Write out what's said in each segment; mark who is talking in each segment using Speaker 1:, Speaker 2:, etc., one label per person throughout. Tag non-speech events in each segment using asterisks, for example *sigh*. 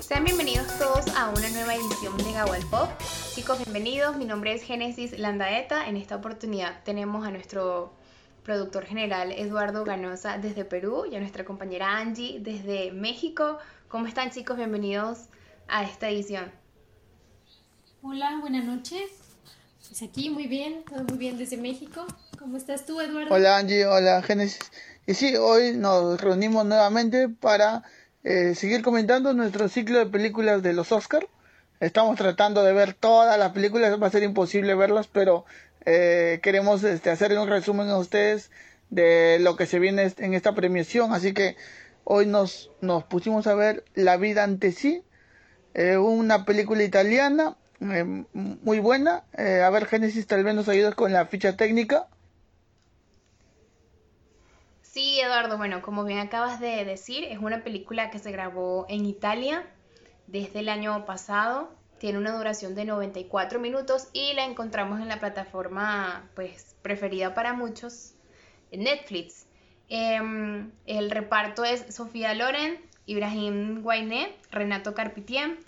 Speaker 1: Sean bienvenidos todos a una nueva edición de Gawal Pop. Chicos, bienvenidos. Mi nombre es Génesis Landaeta. En esta oportunidad tenemos a nuestro productor general Eduardo Ganosa desde Perú y a nuestra compañera Angie desde México. ¿Cómo están chicos? Bienvenidos a esta edición.
Speaker 2: Hola, buenas noches. Pues aquí muy bien, todo muy bien desde México. ¿Cómo estás tú, Eduardo?
Speaker 3: Hola Angie, hola Génesis. Y sí, hoy nos reunimos nuevamente para eh, seguir comentando nuestro ciclo de películas de los Oscar. Estamos tratando de ver todas las películas, va a ser imposible verlas, pero eh, queremos este, hacerle un resumen a ustedes de lo que se viene en esta premiación. Así que hoy nos, nos pusimos a ver La vida ante sí, eh, una película italiana eh, muy buena. a ver, Génesis, tal vez nos ayudas con la ficha técnica.
Speaker 1: Sí, Eduardo, bueno, como bien acabas de decir, es una película que se grabó en Italia desde el año pasado. Tiene una duración de 94 minutos y la encontramos en la plataforma pues preferida para muchos, Netflix. Em, el reparto es Sofía Loren, Ibrahim Guainé, Renato Carpitien,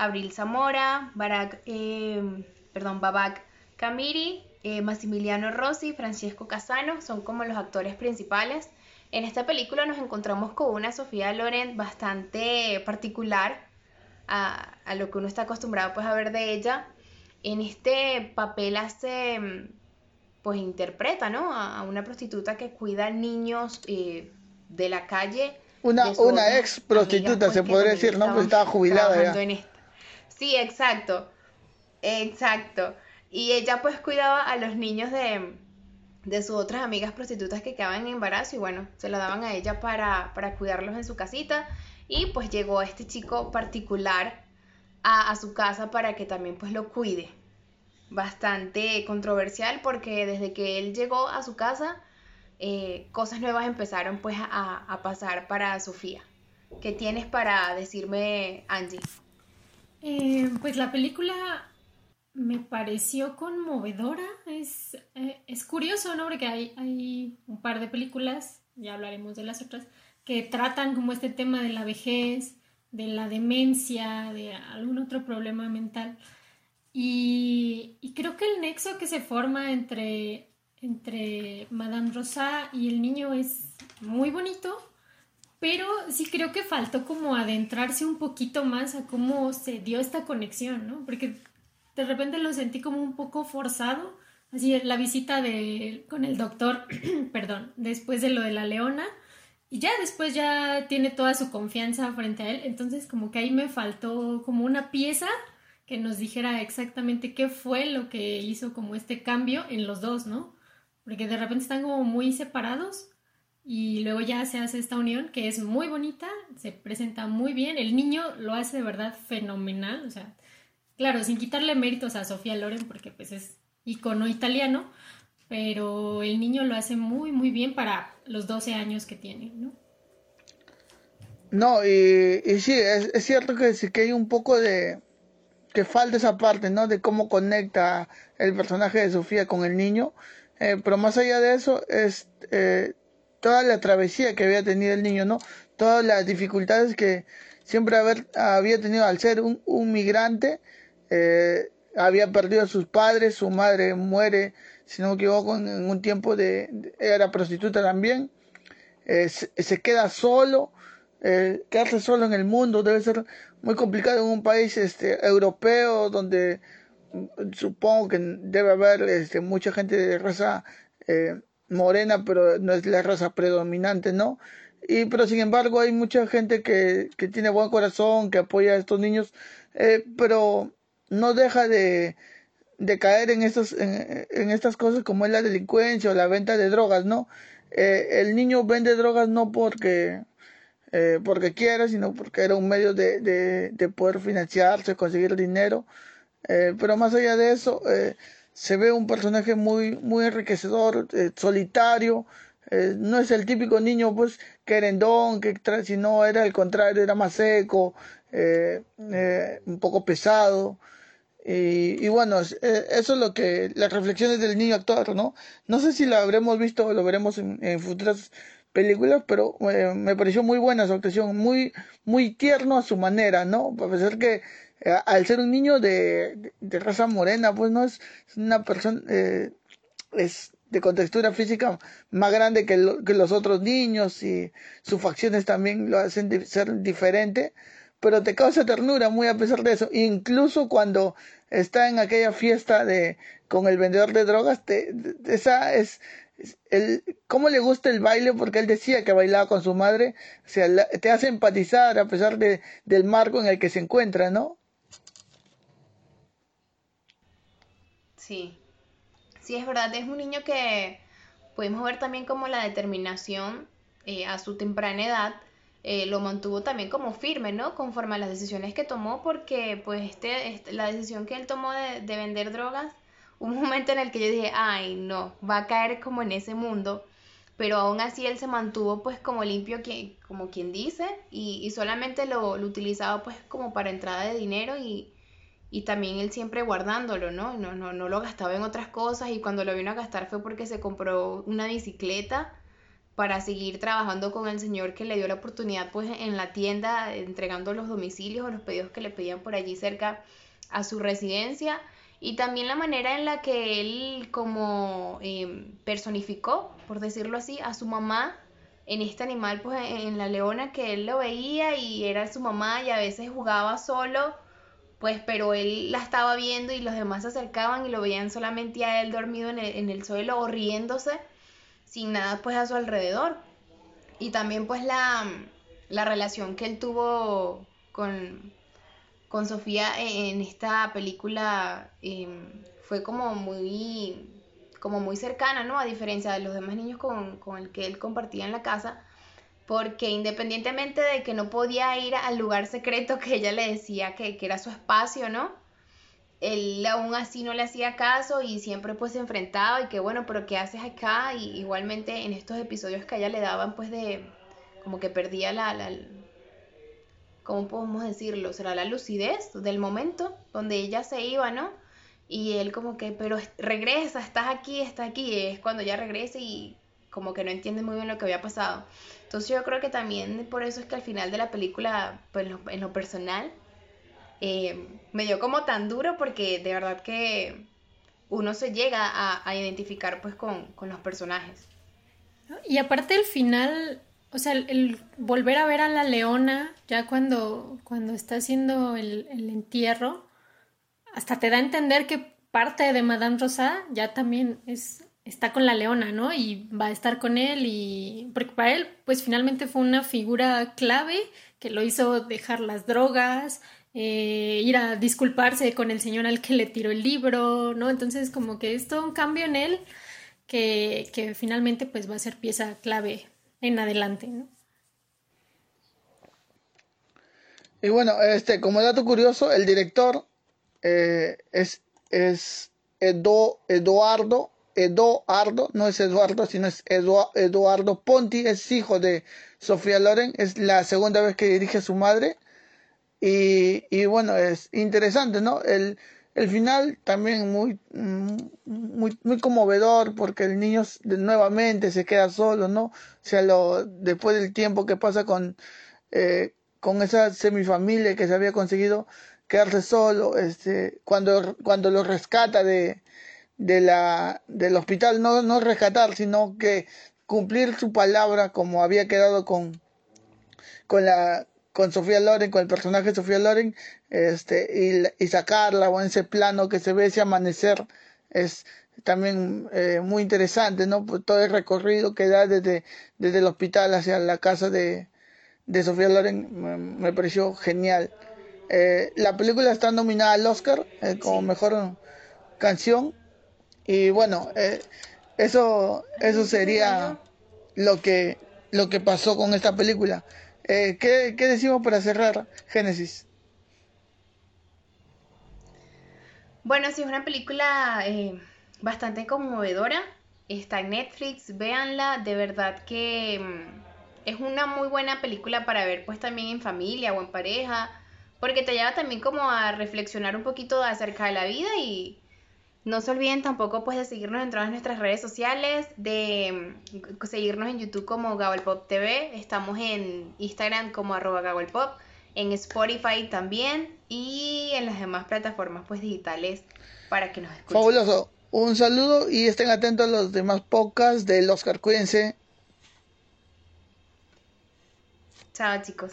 Speaker 1: Abril Zamora, Barak, em, perdón, Babak Camiri, eh, Massimiliano Rossi, Francesco Casano, son como los actores principales. En esta película nos encontramos con una Sofía Loren bastante particular a, a, lo que uno está acostumbrado pues a ver de ella. En este papel hace, pues interpreta, ¿no? A, una prostituta que cuida niños eh, de la calle.
Speaker 3: Una, una ex prostituta, pues, se podría decir, ¿no? Pues estaba jubilada ya.
Speaker 1: Sí, exacto. Exacto. Y ella pues cuidaba a los niños de, de sus otras amigas prostitutas que quedaban en embarazo y bueno, se lo daban a ella para, para cuidarlos en su casita y pues llegó este chico particular a, a, su casa para que también pues lo cuide. Bastante controversial porque desde que él llegó a su casa eh, cosas nuevas empezaron pues a, a, pasar para Sofía. ¿Qué tienes para decirme Angie?
Speaker 2: Eh, pues la película me pareció conmovedora. Es, eh, es curioso, ¿no? Porque hay, hay un par de películas, ya hablaremos de las otras, que tratan como este tema de la vejez, de la demencia, de algún otro problema mental. Y, y creo que el nexo que se forma entre, entre Madame Rosa y el niño es muy bonito, pero sí creo que faltó como adentrarse un poquito más a cómo se dio esta conexión, ¿no? Porque de repente lo sentí como un poco forzado, así la visita de, con el doctor, *clears throat* perdón, después de lo de la leona, y ya después ya tiene toda su confianza frente a él, entonces como que ahí me faltó como una pieza que nos dijera exactamente qué fue lo que hizo como este cambio en los dos, ¿no? Porque de repente están como muy separados y luego ya se hace esta unión que es muy bonita, se presenta muy bien, el niño lo hace de verdad fenomenal, o sea, claro, sin quitarle méritos a Sofía Loren porque pues es icono italiano, pero el niño lo hace muy muy bien para los 12 años que tiene, ¿no?
Speaker 3: No, y, sí, es, cierto que, que hay un poco de que falta esa parte, ¿no? De cómo conecta el personaje de Sofía con el niño, eh, pero más allá de eso es eh, toda la travesía que había tenido el niño, ¿no? Todas las dificultades que siempre haber, había tenido al ser un, un migrante, eh, había perdido a sus padres, su madre muere, si no me equivoco, en, un tiempo de, era prostituta también, eh, se, se, queda solo, eh, quedarse solo en el mundo debe ser muy complicado en un país este europeo donde mm, supongo que debe haber este, mucha gente de raza eh, morena, pero no es la raza predominante, ¿no? Y pero sin embargo hay mucha gente que, que tiene buen corazón, que apoya a estos niños, eh, pero no deja de, de caer en, estos, en, en, estas cosas como es la delincuencia o la venta de drogas, ¿no? Eh, el niño vende drogas no porque, eh, porque quiera, sino porque era un medio de, de, de poder financiarse, conseguir dinero. Pero más allá de eso, se ve un personaje muy, muy enriquecedor, eh, solitario, eh, no es el típico niño pues querendón, que sino era el contrario, era más seco, eh, un poco pesado. Y, bueno, eh, eso es lo que, las reflexiones del niño actor, ¿no? No sé si lo habremos visto o lo veremos en, futuras películas, pero eh, me pareció muy buena su actuación, muy, muy tierno a su manera, ¿no? A pesar que eh, al ser un niño de, de, raza morena, pues no es, una persona, es de contextura física más grande que, que, los otros niños y sus facciones también lo hacen ser diferente, pero te causa ternura muy a pesar de eso. Incluso cuando está en aquella fiesta de con el vendedor de drogas, te, esa es el cómo le gusta el baile porque él decía que bailaba con su madre, o sea, te hace empatizar a pesar de, del marco en el que se encuentra, ¿no?
Speaker 1: Sí. Sí, es verdad, es un niño que podemos ver también como la determinación eh, a su temprana edad eh, lo mantuvo también como firme, ¿no? Conforme a las decisiones que tomó, porque pues este, este la decisión que él tomó de, vender drogas, un momento en el que yo dije, ay, no, va a caer como en ese mundo, pero aún así él se mantuvo pues como limpio, como quien dice, y, solamente lo, utilizaba pues como para entrada de dinero y, y también él siempre guardándolo, ¿no? No, ¿no? no lo gastaba en otras cosas y cuando lo vino a gastar fue porque se compró una bicicleta para seguir trabajando con el señor que le dio la oportunidad pues en la tienda entregando los domicilios o los pedidos que le pedían por allí cerca a su residencia y también la manera en la que él como em, personificó, por decirlo así, a su mamá en este animal, pues en la leona que él lo veía y era su mamá y a veces jugaba solo, pues pero él la estaba viendo y los demás se acercaban y lo veían solamente a él dormido en el, en el suelo o riéndose sin nada pues a su alrededor. Y también pues la, la relación que él tuvo con, con Sofía en esta película em, fue como muy como muy cercana, ¿no? A diferencia de los demás niños con, con el que él compartía en la casa, porque independientemente de que no podía ir al lugar secreto que ella le decía que, que era su espacio, ¿no? él aún así no le hacía caso y siempre pues se enfrentaba y que bueno, pero ¿qué haces acá? Y igualmente en estos episodios que a ella le daban pues de como que perdía la, la ¿cómo podemos decirlo? Será la lucidez del momento donde ella se iba, ¿no? Y él como que, pero regresa, estás aquí, estás aquí, es cuando ella regresa y como que no entiende muy bien lo que había pasado. Entonces yo creo que también por eso es que al final de la película, pues en lo personal, eh, me dio como tan duro porque de verdad que uno se llega a, identificar pues con, los personajes.
Speaker 2: Y aparte el final, o sea, el, volver a ver a la leona ya cuando, cuando está haciendo el, entierro, hasta te da a entender que parte de Madame Rosada ya también es, está con la leona, ¿no? Y va a estar con él y... Porque para él, pues finalmente fue una figura clave que lo hizo dejar las drogas, eh, ir a disculparse con el señor al que le tiró el libro, ¿no? Entonces como que es todo un cambio en él que, que finalmente pues va a ser pieza clave en adelante, ¿no?
Speaker 3: Y bueno, este, como dato curioso, el director eh, es, es Edo, Eduardo, Eduardo, no es Eduardo, sino es Eduardo Ponti, es hijo de Sofía Loren, es la segunda vez que dirige a su madre. Y, y bueno, es interesante, ¿no? El, el final también muy, muy, muy conmovedor porque el niño nuevamente se queda solo, ¿no? O sea, lo, después del tiempo que pasa con, eh, con esa semifamilia que se había conseguido quedarse solo, este, cuando, cuando lo rescata de, de la, del hospital, no, no rescatar, sino que cumplir su palabra como había quedado con, con la, con Sofía Loren, con el personaje de Sofía Loren, este, y, sacarla o en ese plano que se ve ese amanecer es también eh, muy interesante, ¿no? Pues todo el recorrido que da desde, desde el hospital hacia la casa de, de Sofía Loren me, pareció genial. Eh, la película está nominada al Oscar eh, como mejor canción y bueno, eso, eso sería lo que, lo que pasó con esta película. Eh, ¿qué, decimos para cerrar Génesis?
Speaker 1: Bueno, sí, es una película eh, bastante conmovedora. Está en Netflix, véanla. De verdad que mm, es una muy buena película para ver pues también en familia o en pareja. porque te lleva también como a reflexionar un poquito acerca de la vida y no se olviden tampoco pues de seguirnos en todas nuestras redes sociales, de mm, seguirnos en YouTube como Pop TV, estamos en Instagram como arroba Pop, en Spotify también y en las demás plataformas pues digitales para que nos escuchen.
Speaker 3: Fabuloso. Un saludo y estén atentos a los demás podcasts del Oscar. Cuídense.
Speaker 1: Chao chicos.